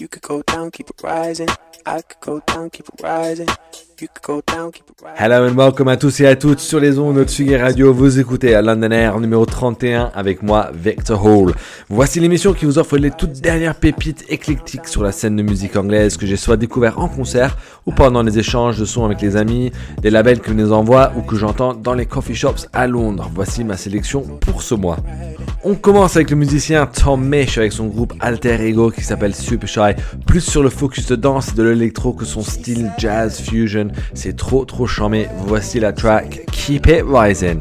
You could go down, keep it rising. I could go down, keep it rising. Hello and welcome à tous et à toutes sur les ondes de Tsugi Radio. Vous écoutez à London Air numéro 31 avec moi, Victor Hall. Voici l'émission qui vous offre les toutes dernières pépites éclectiques sur la scène de musique anglaise que j'ai soit découvert en concert ou pendant les échanges de sons avec les amis, des labels qui nous envoient ou que j'entends dans les coffee shops à Londres. Voici ma sélection pour ce mois. On commence avec le musicien Tom Misch avec son groupe Alter Ego qui s'appelle Super Shy, plus sur le focus de danse et de l'électro que son style jazz fusion. C'est trop trop charmé. Voici la track Keep It Rising.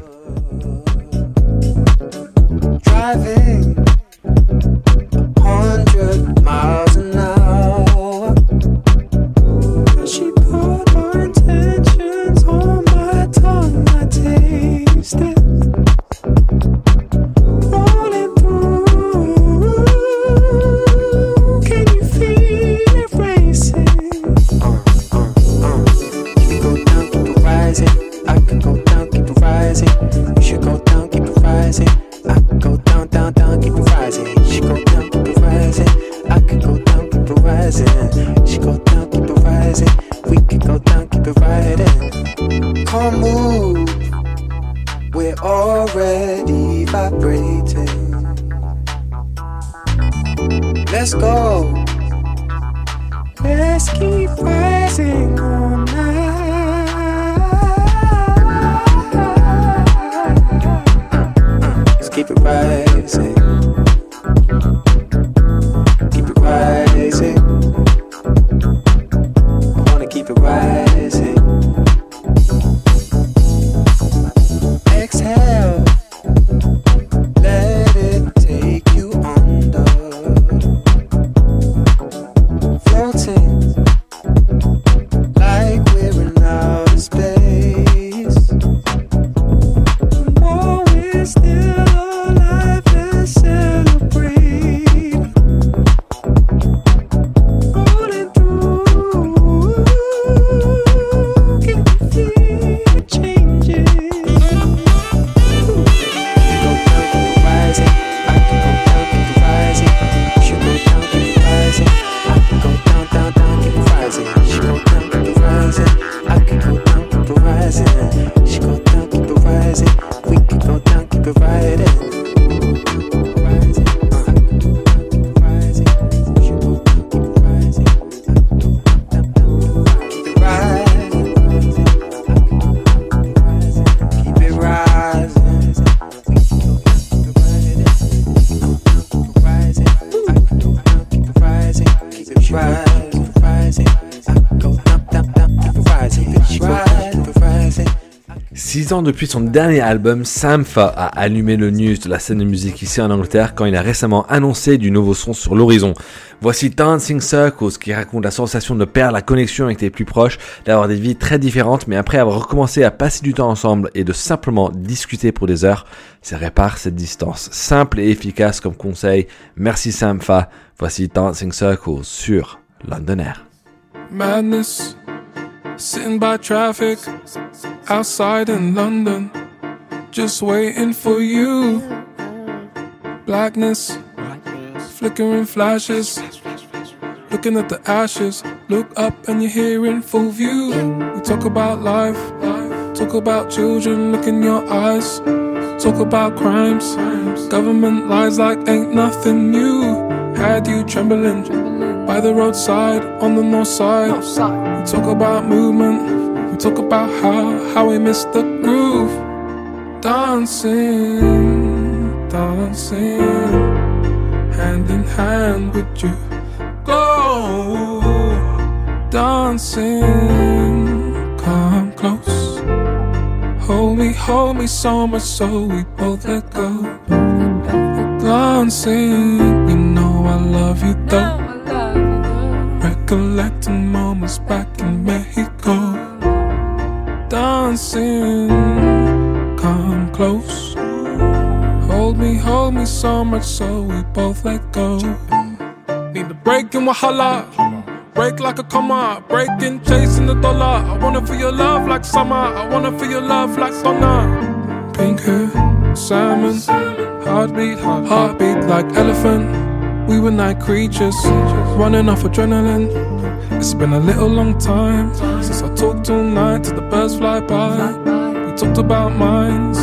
Depuis son dernier album, Sampha a allumé le news de la scène de musique ici en Angleterre quand il a récemment annoncé du nouveau son sur l'horizon. Voici Dancing Circles qui raconte la sensation de perdre la connexion avec tes plus proches, d'avoir des vies très différentes, mais après avoir recommencé à passer du temps ensemble et de simplement discuter pour des heures, ça répare cette distance. Simple et efficace comme conseil. Merci Sampha. Voici Dancing Circles sur London Air. Sitting by traffic outside in London, just waiting for you. Blackness, flickering flashes, looking at the ashes. Look up and you're here in full view. We talk about life, talk about children, look in your eyes. Talk about crimes, government lies like ain't nothing new. Had you trembling by the roadside on the north side. We talk about movement, we talk about how how we miss the groove. Dancing, dancing, hand in hand with you. Go, dancing, come close. Hold me, hold me so much so we both let go. Dancing, you know I love you though collecting moments back in Mexico. Dancing, come close. Hold me, hold me so much so we both let go. Need to break in Wahala. Break like a comma, breaking, chasing the dollar. I wanna feel your love like summer. I wanna feel your love like summer. Pink hair, salmon, heartbeat, heartbeat like elephant. We were night creatures running off adrenaline. It's been a little long time since I talked all night till the birds fly by. We talked about minds,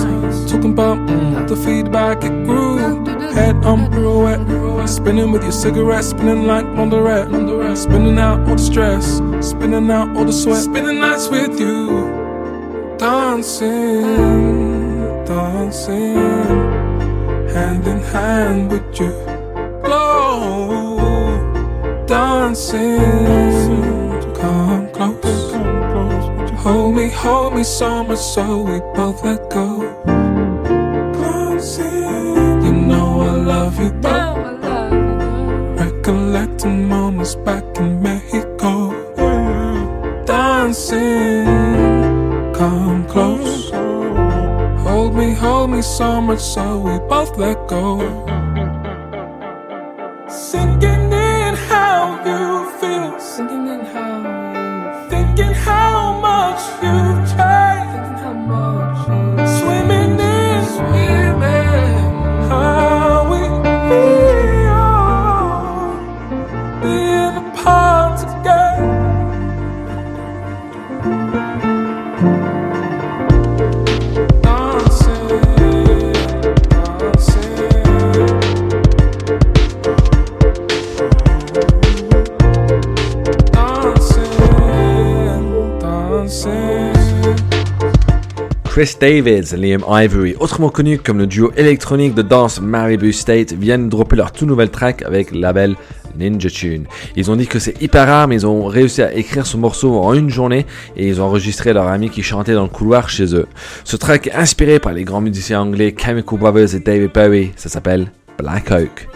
talking about mm, the feedback it grew. Head on pirouette, spinning with your cigarette, spinning like Mondorette, spinning out all the stress, spinning out all the sweat, spinning nights with you, dancing, dancing, hand in hand with you dancing. Come close. Hold me, hold me so much so we both let go. You know I love you though. Recollecting moments back in Mexico. Dancing. Come close. Hold me, hold me so much so we both let go. Chris Davids, Liam Ivory, autrement connu comme le duo électronique de danse Maribu State, viennent dropper leur tout nouvel track avec le label Ninja Tune. Ils ont dit que c'est hyper rare, mais ils ont réussi à écrire ce morceau en une journée et ils ont enregistré leur ami qui chantait dans le couloir chez eux. Ce track est inspiré par les grands musiciens anglais Chemical Brothers et David Bowie. Ça s'appelle Black Oak.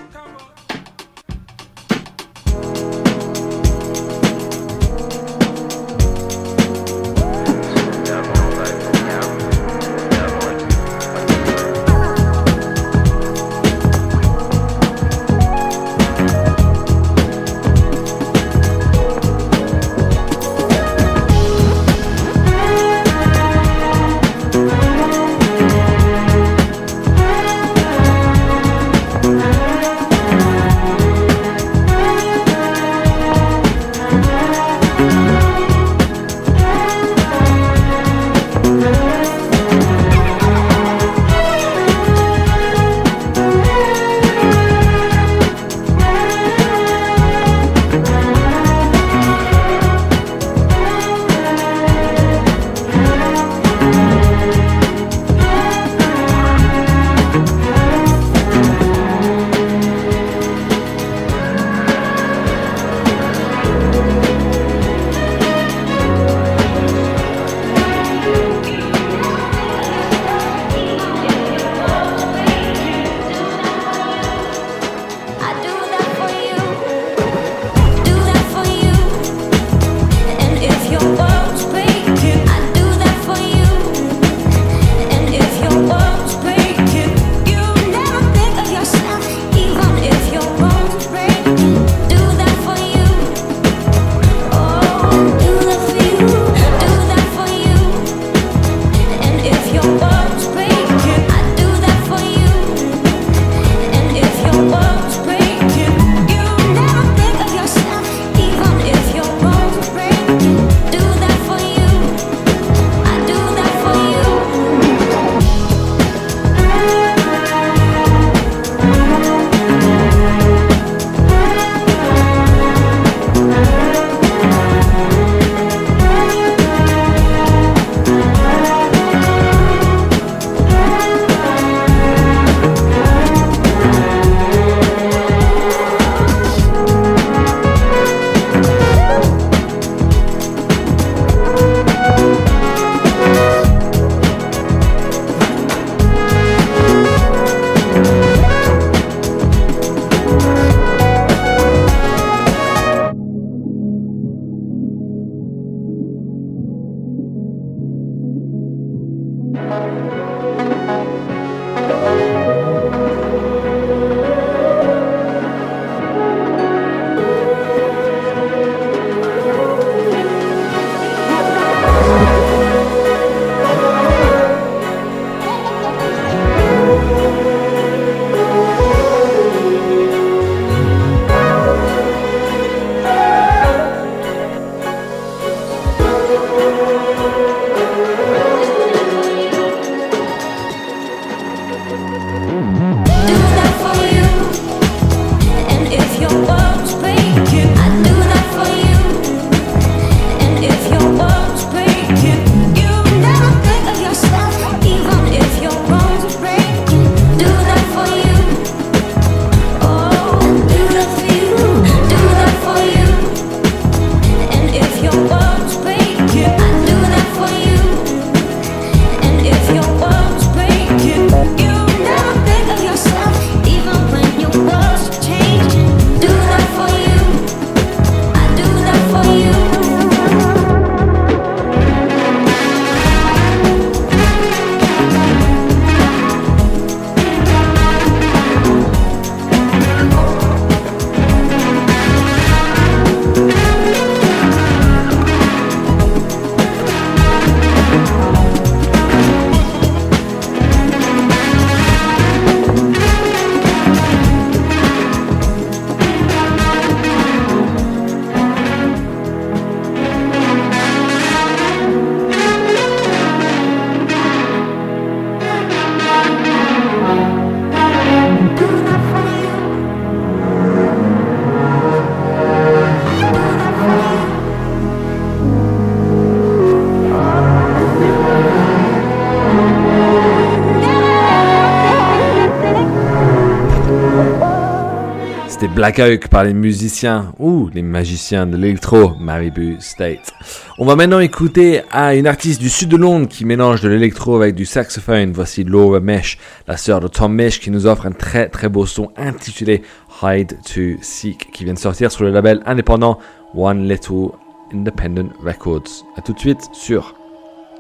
Par les musiciens ou les magiciens de l'électro, Maribu State. On va maintenant écouter à une artiste du sud de Londres qui mélange de l'électro avec du saxophone. Voici Laura Mesh, la sœur de Tom Mesh, qui nous offre un très très beau son intitulé Hide to Seek, qui vient de sortir sur le label indépendant One Little Independent Records. A tout de suite sur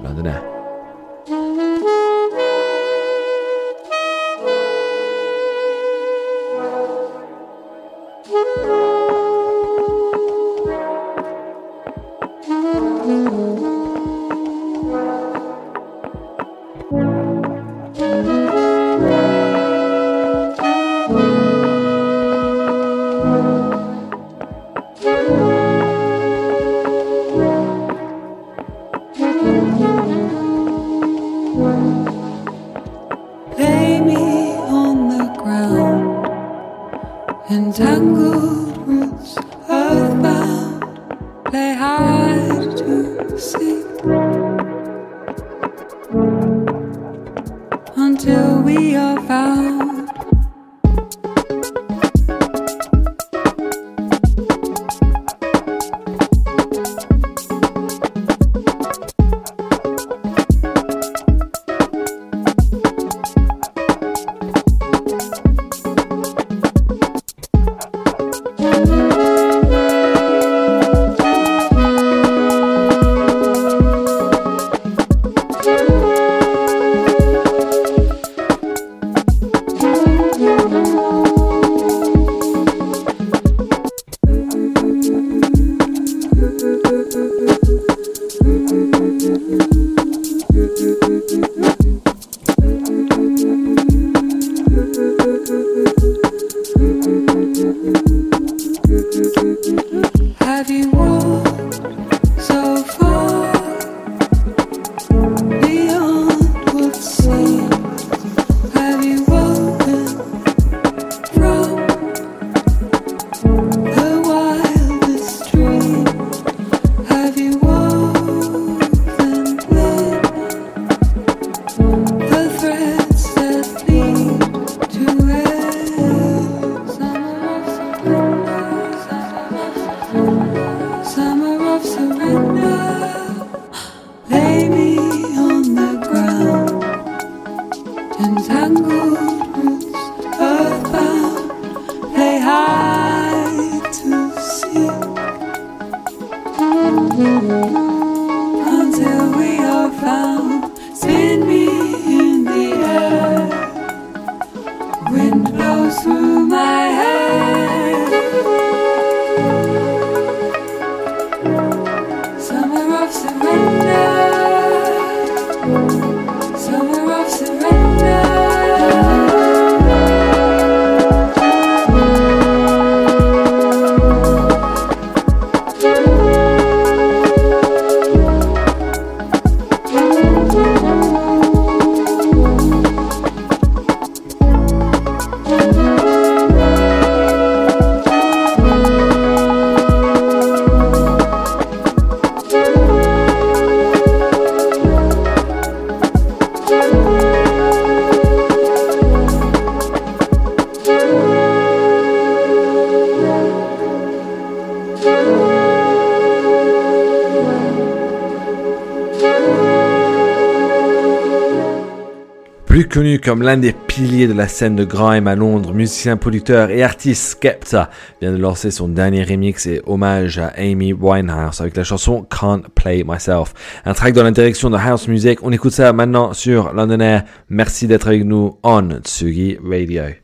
London Música connu comme l'un des piliers de la scène de grime à Londres, musicien, producteur et artiste Skepta vient de lancer son dernier remix et hommage à Amy Winehouse avec la chanson Can't Play Myself. Un track dans la direction de house music. On écoute ça maintenant sur London Air. Merci d'être avec nous on Tsugi Radio.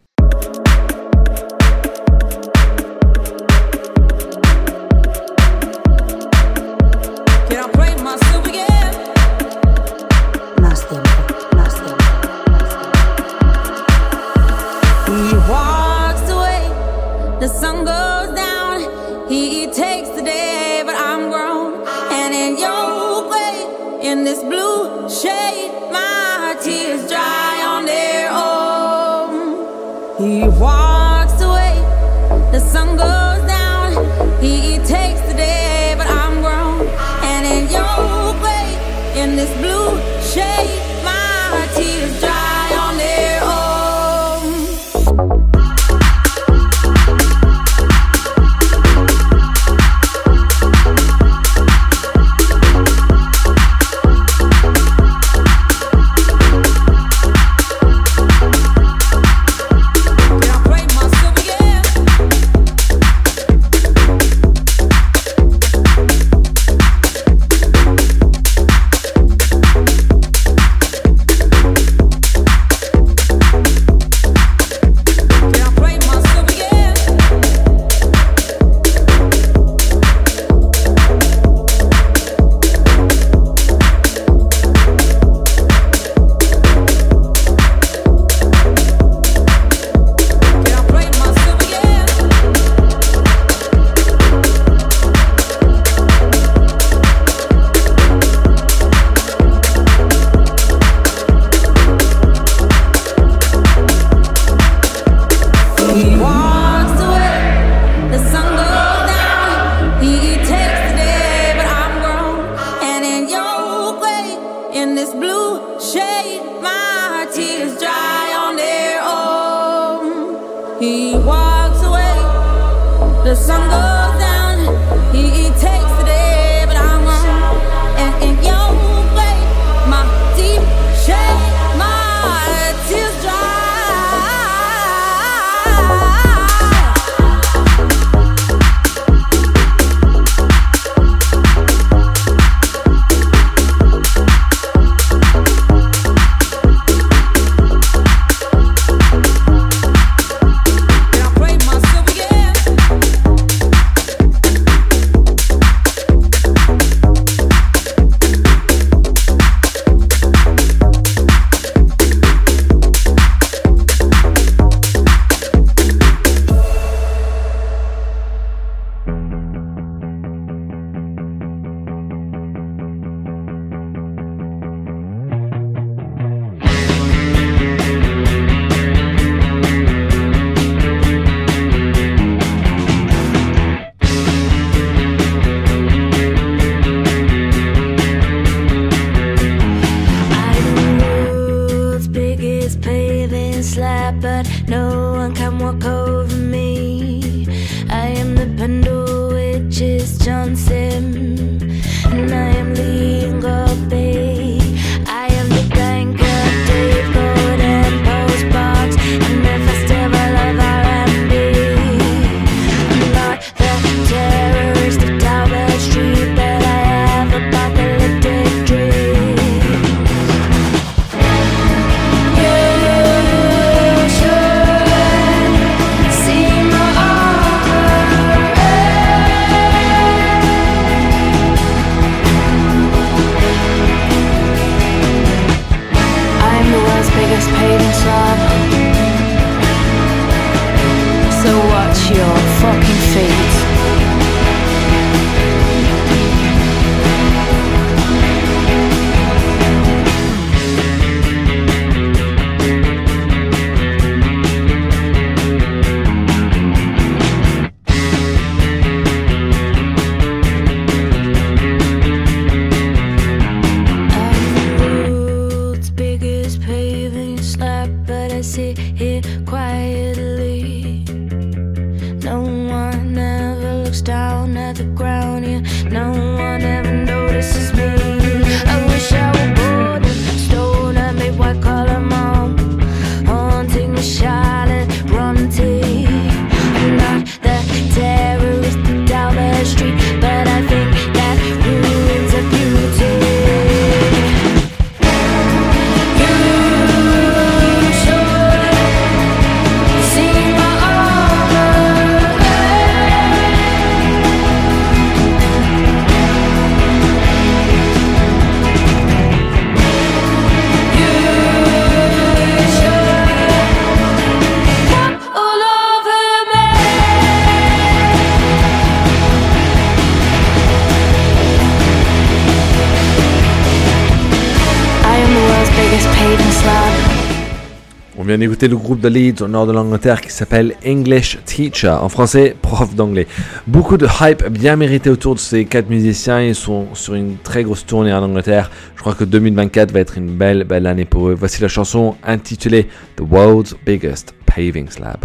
Vient d'écouter le groupe de Leeds au nord de l'Angleterre qui s'appelle English Teacher, en français prof d'anglais. Beaucoup de hype bien mérité autour de ces quatre musiciens, ils sont sur une très grosse tournée en Angleterre. Je crois que 2024 va être une belle, belle année pour eux. Voici la chanson intitulée The World's Biggest Paving Slab.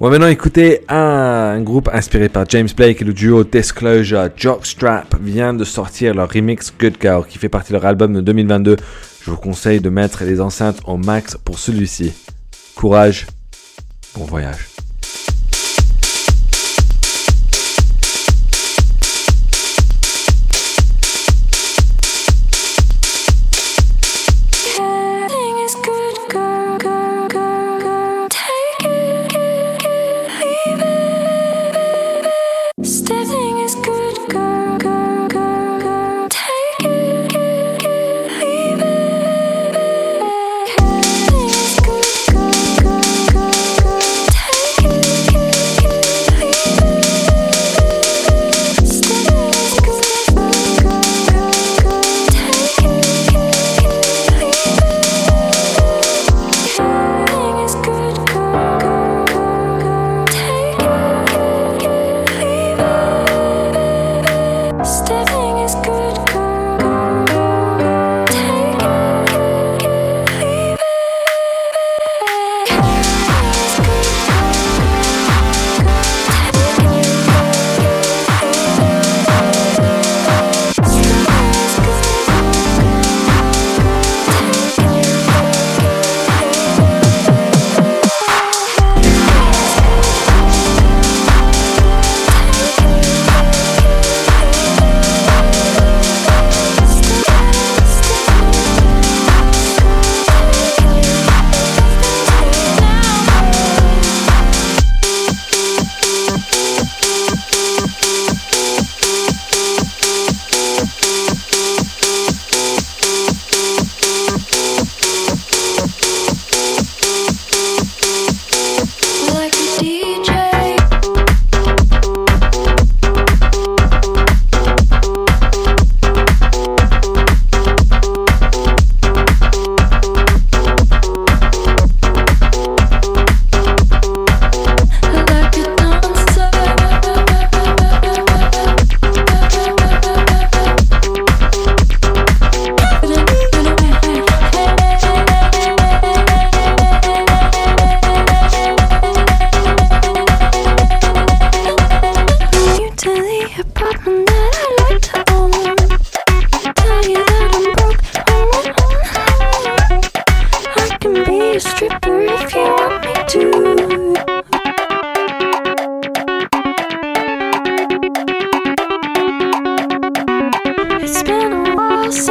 On va maintenant écouter un, groupe inspiré par James Blake et le duo Disclosure. Jockstrap vient de sortir leur remix Good Girl qui fait partie de leur album de 2022 je vous conseille de mettre les enceintes au max pour celui-ci. Courage, bon voyage.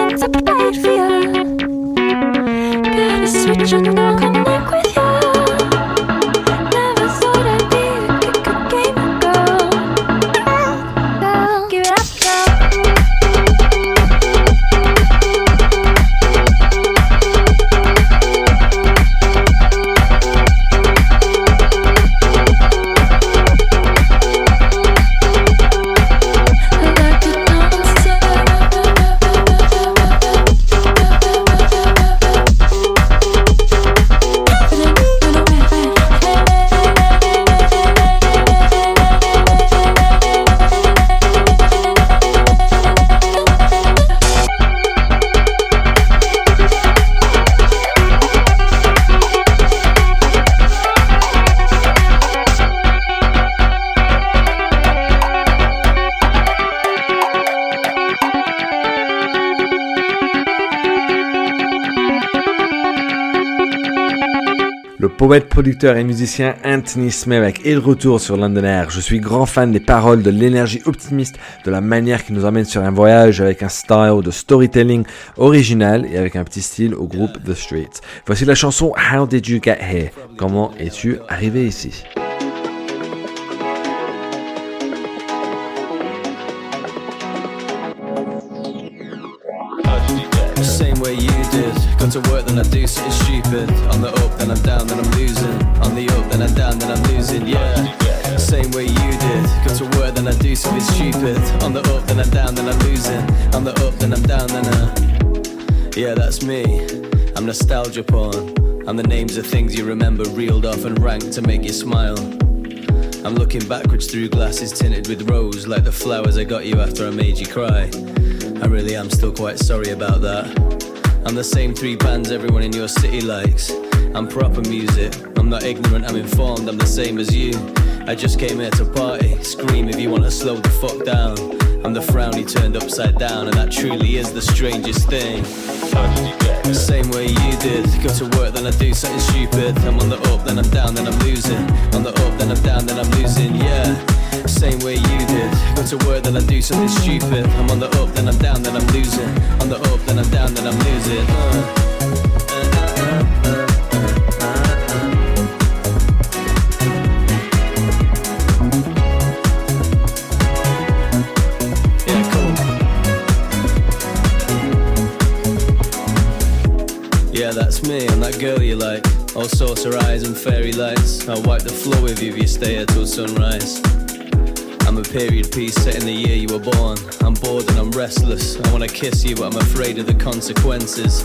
legs up Gotta switch on the poète, producteur et musicien Anthony Smith est le retour sur London Air. Je suis grand fan des paroles, de l'énergie optimiste, de la manière qui nous emmène sur un voyage avec un style de storytelling original et avec un petit style au groupe The Streets. Voici la chanson How Did You Get Here? Comment es-tu arrivé ici? To work, then I do something stupid. On the up, then I'm down, then I'm losing. On the up, then I'm down, then I'm losing. Yeah, same way you did. Go to work, then I do something stupid. On the up, then I'm down, then I'm losing. On the up, then I'm down, then I. Yeah, that's me. I'm nostalgia porn. I'm the names of things you remember reeled off and ranked to make you smile. I'm looking backwards through glasses tinted with rose, like the flowers I got you after I made you cry. I really am still quite sorry about that. I'm the same three bands everyone in your city likes. I'm proper music. I'm not ignorant, I'm informed, I'm the same as you. I just came here to party, scream if you want to slow the fuck down. I'm the frown he turned upside down, and that truly is the strangest thing. The same way you did. Go to work, then I do something stupid. I'm on the up, then I'm down, then I'm losing. On the up, then I'm down, then I'm losing, yeah same way you did. Go to work, then I do something stupid. I'm on the up, then I'm down, then I'm losing. On the up, then I'm down, then I'm losing. Uh. Yeah, that's me, I'm that girl you like. All saucer eyes and fairy lights. I'll wipe the floor with you if you stay here till sunrise. I'm a period piece set in the year you were born. I'm bored and I'm restless. I wanna kiss you, but I'm afraid of the consequences.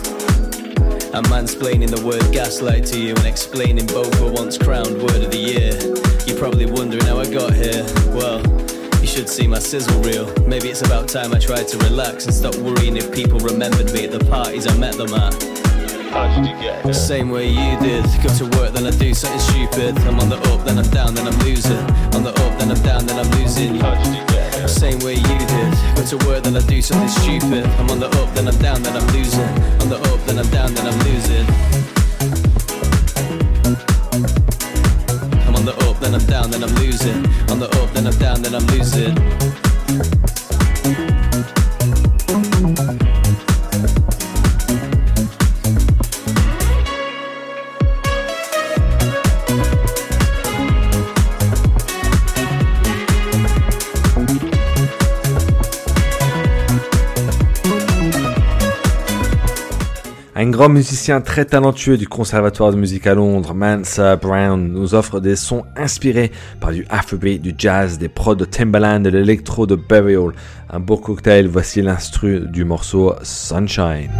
I'm mansplaining the word gaslight to you and explaining both were once crowned word of the year. You're probably wondering how I got here. Well, you should see my sizzle reel. Maybe it's about time I tried to relax and stop worrying if people remembered me at the parties I met them at. How did you get here? Same way you did. Go to work, then I do something stupid. I'm on the up, then I'm down, then I'm losing. On the up, then I'm down, then I'm losing. How did you get here? Same way you did. Go to work, then I do something stupid. I'm on the up, then I'm down, then I'm losing. On the up, then I'm down, then I'm losing. I'm on the up, then I'm down, then I'm losing. On the up, then I'm down, then I'm losing. Grand musicien très talentueux du Conservatoire de musique à Londres, Mansa Brown, nous offre des sons inspirés par du Afrobeat, du jazz, des prods de Timbaland et l'électro de Burial. Un beau cocktail, voici l'instru du morceau Sunshine.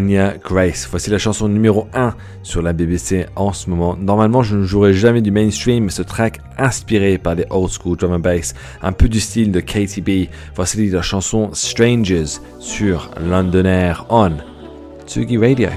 Grace. Voici la chanson numéro 1 sur la BBC en ce moment. Normalement, je ne jouerai jamais du mainstream, mais ce track inspiré par des old school drum and bass, un peu du style de KTB. Voici la chanson Strangers sur Londoner on Tsugi Radio.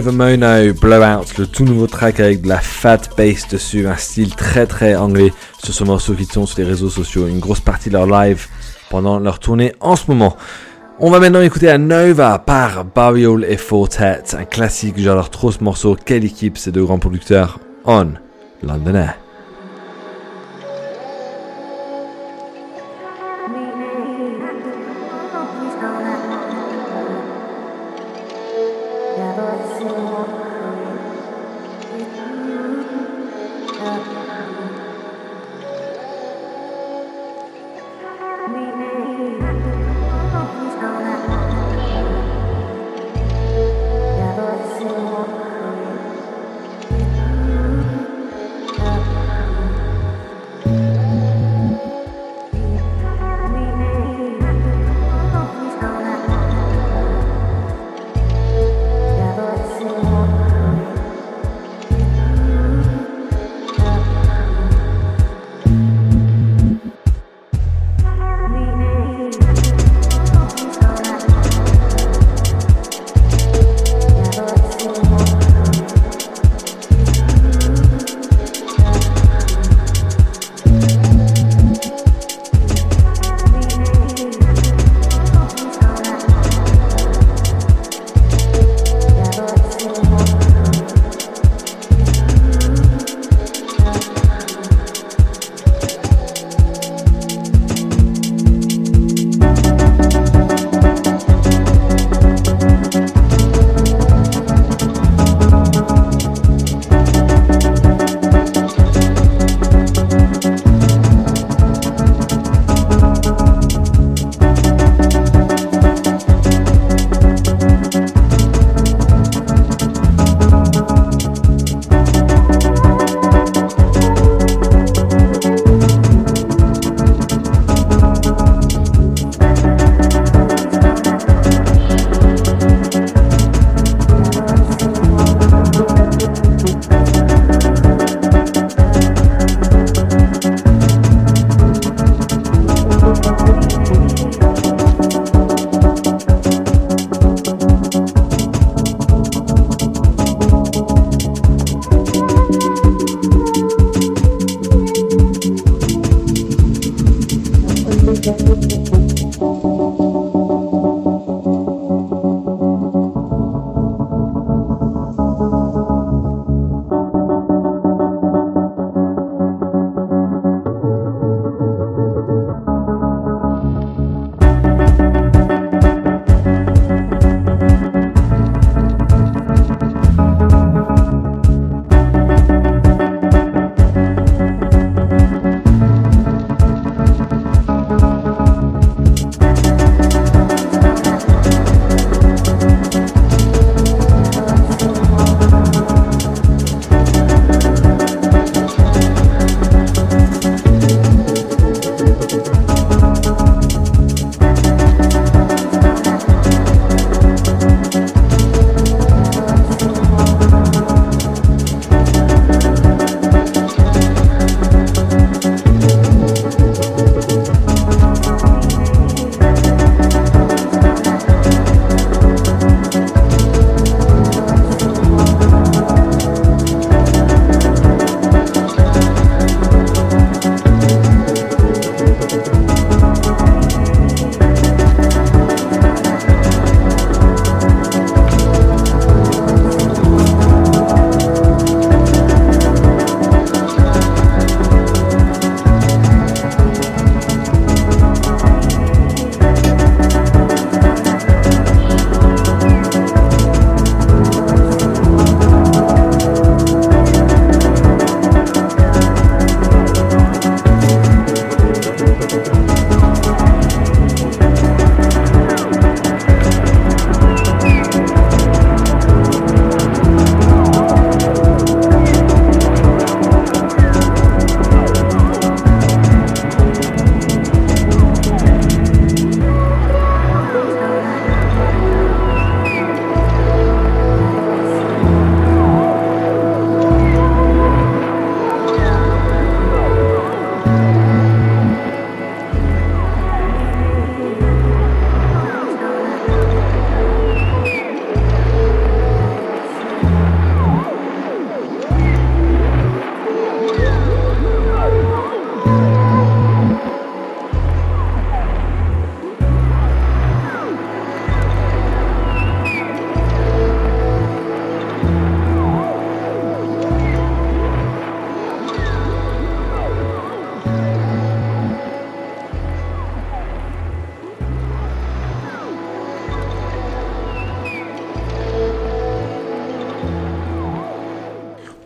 Over Mono Blowout, le tout nouveau track avec de la fat bass dessus, un style très très anglais sur ce morceau qui tourne sur les réseaux sociaux, une grosse partie de leur live pendant leur tournée en ce moment. On va maintenant écouter un Nova par Burial et Fortet, un classique, j'adore trop ce morceau, quelle équipe ces deux grands producteurs, on Londonais.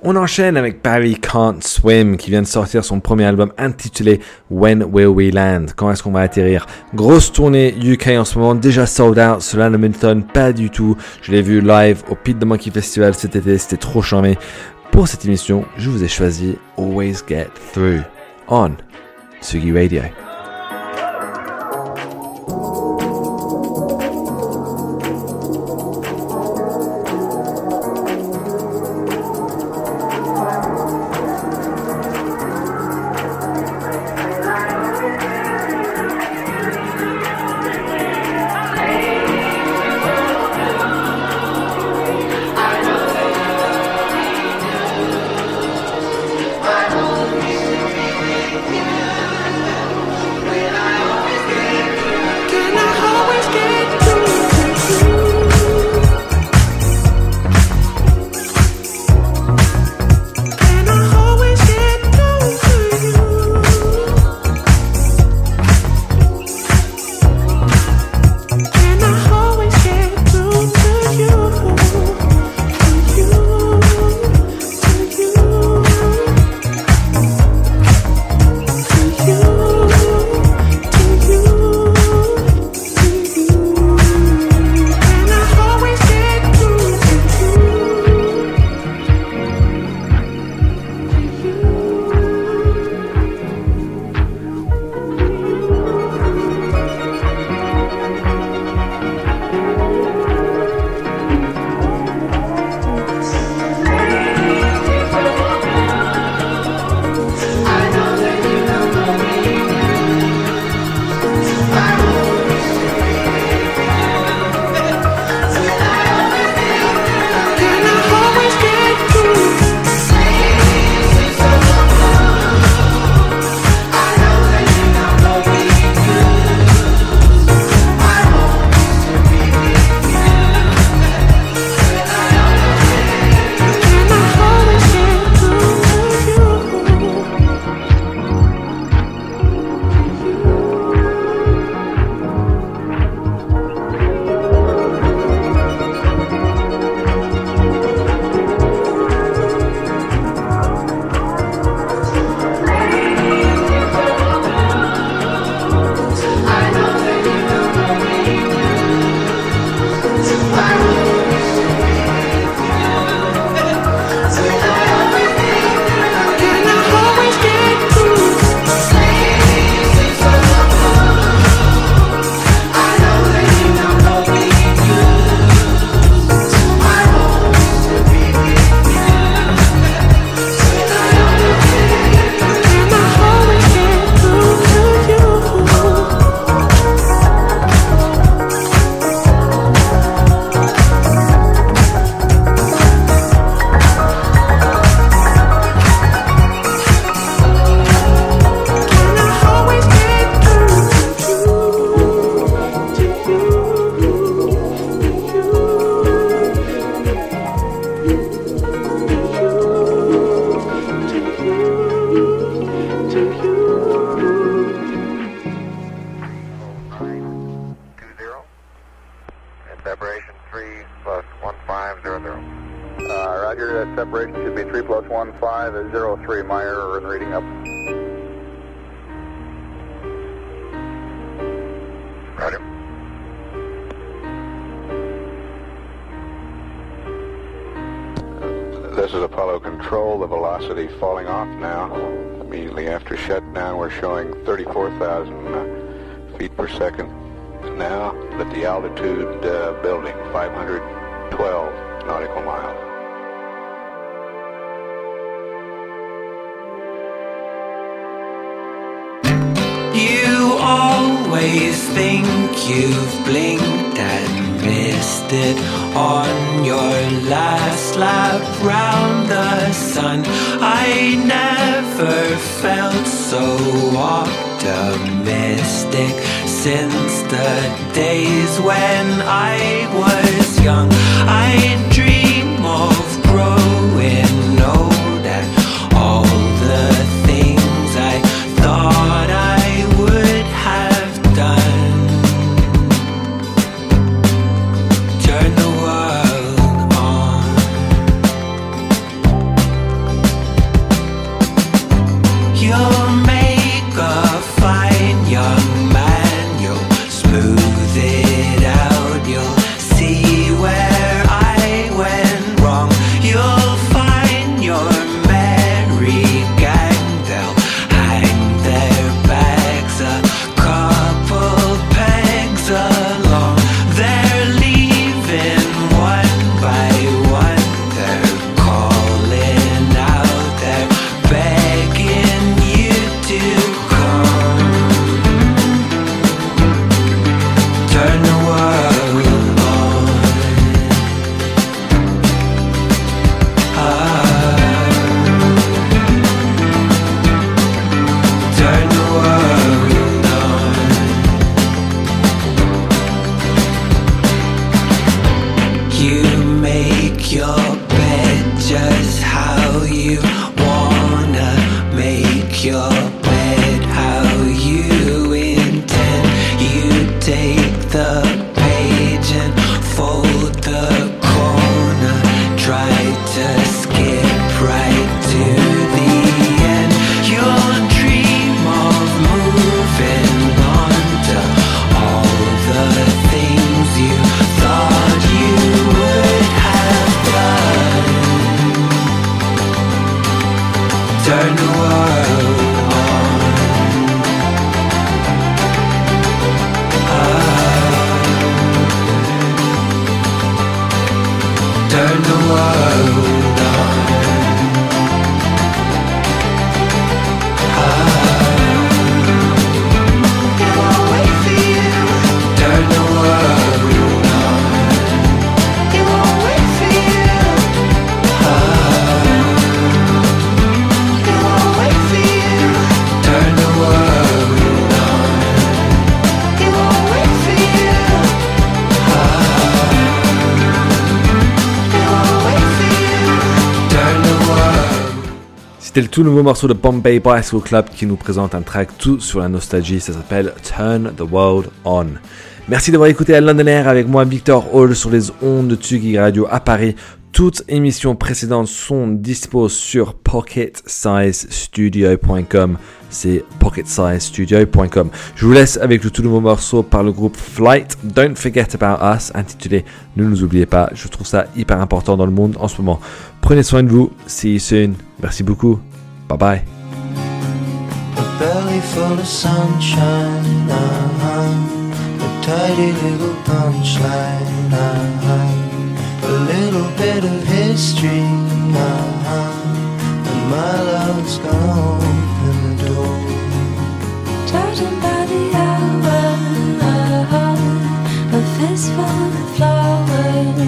On enchaîne avec Barry Can't Swim qui vient de sortir son premier album intitulé When Will We Land? Quand est-ce qu'on va atterrir? Grosse tournée UK en ce moment, déjà sold out, cela ne m'étonne pas du tout. Je l'ai vu live au Pit de Monkey Festival cet été, c'était trop charmé. Pour cette émission, je vous ai choisi Always Get Through on Sugi Radio. off now. Immediately after shutdown, we're showing 34,000 uh, feet per second now at the altitude uh, building, 512 nautical miles. You always think you've blinked at misted on your last lap round the sun. I never felt so optimistic since the days when I was young. I dreamed. C'était le tout nouveau morceau de Bombay Bicycle Club qui nous présente un track tout sur la nostalgie. Ça s'appelle Turn the World On. Merci d'avoir écouté à London Air avec moi, Victor Hall, sur les ondes de Radio à Paris. Toutes émissions précédentes sont dispo sur pocketsizstudio.com. C'est pocketsizstudio.com. Je vous laisse avec le tout nouveau morceau par le groupe Flight, Don't Forget About Us, intitulé Ne nous oubliez pas. Je trouve ça hyper important dans le monde en ce moment. Prenez soin de vous. See you soon. Merci beaucoup. Bye bye.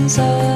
Uh-huh.